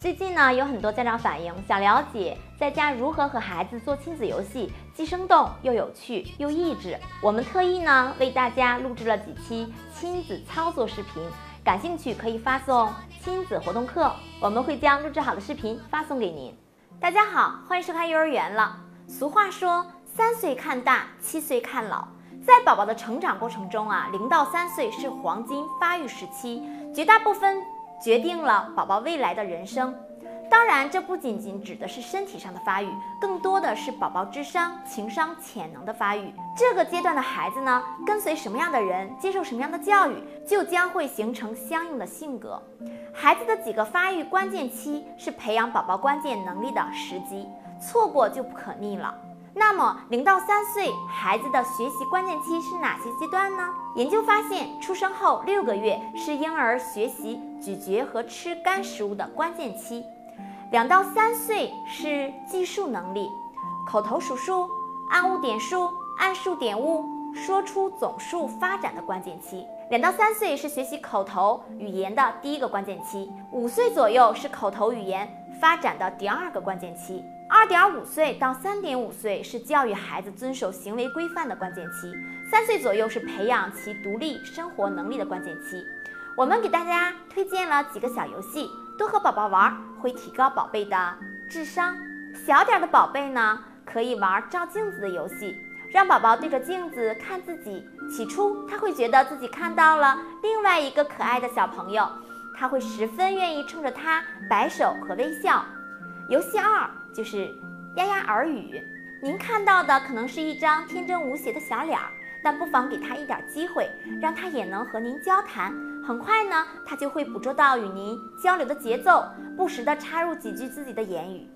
最近呢，有很多家长反映想了解在家如何和孩子做亲子游戏，既生动又有趣又益智。我们特意呢为大家录制了几期亲子操作视频，感兴趣可以发送“亲子活动课”，我们会将录制好的视频发送给您。大家好，欢迎收看幼儿园了。俗话说，三岁看大，七岁看老。在宝宝的成长过程中啊，零到三岁是黄金发育时期，绝大部分。决定了宝宝未来的人生。当然，这不仅仅指的是身体上的发育，更多的是宝宝智商、情商、潜能的发育。这个阶段的孩子呢，跟随什么样的人，接受什么样的教育，就将会形成相应的性格。孩子的几个发育关键期是培养宝宝关键能力的时机，错过就不可逆了。那么，零到三岁孩子的学习关键期是哪些阶段呢？研究发现，出生后六个月是婴儿学习咀嚼和吃干食物的关键期；两到三岁是计数能力、口头数数、按物点数、按数点物、说出总数发展的关键期；两到三岁是学习口头语言的第一个关键期；五岁左右是口头语言发展的第二个关键期。二点五岁到三点五岁是教育孩子遵守行为规范的关键期，三岁左右是培养其独立生活能力的关键期。我们给大家推荐了几个小游戏，多和宝宝玩会提高宝贝的智商。小点的宝贝呢，可以玩照镜子的游戏，让宝宝对着镜子看自己。起初他会觉得自己看到了另外一个可爱的小朋友，他会十分愿意冲着他摆手和微笑。游戏二。就是丫丫耳语，您看到的可能是一张天真无邪的小脸儿，但不妨给他一点机会，让他也能和您交谈。很快呢，他就会捕捉到与您交流的节奏，不时的插入几句自己的言语。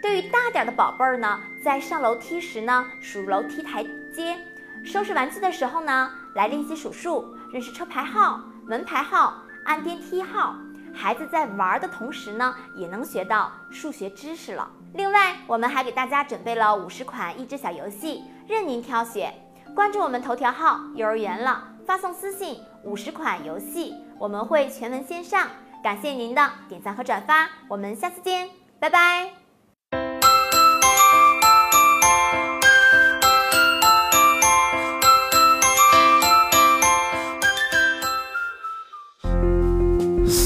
对于大点的宝贝儿呢，在上楼梯时呢，数楼梯台阶；收拾玩具的时候呢，来练习数数，认识车牌号、门牌号、按电梯号。孩子在玩的同时呢，也能学到数学知识了。另外，我们还给大家准备了五十款益智小游戏，任您挑选。关注我们头条号“幼儿园了”，发送私信“五十款游戏”，我们会全文线上。感谢您的点赞和转发，我们下次见，拜拜。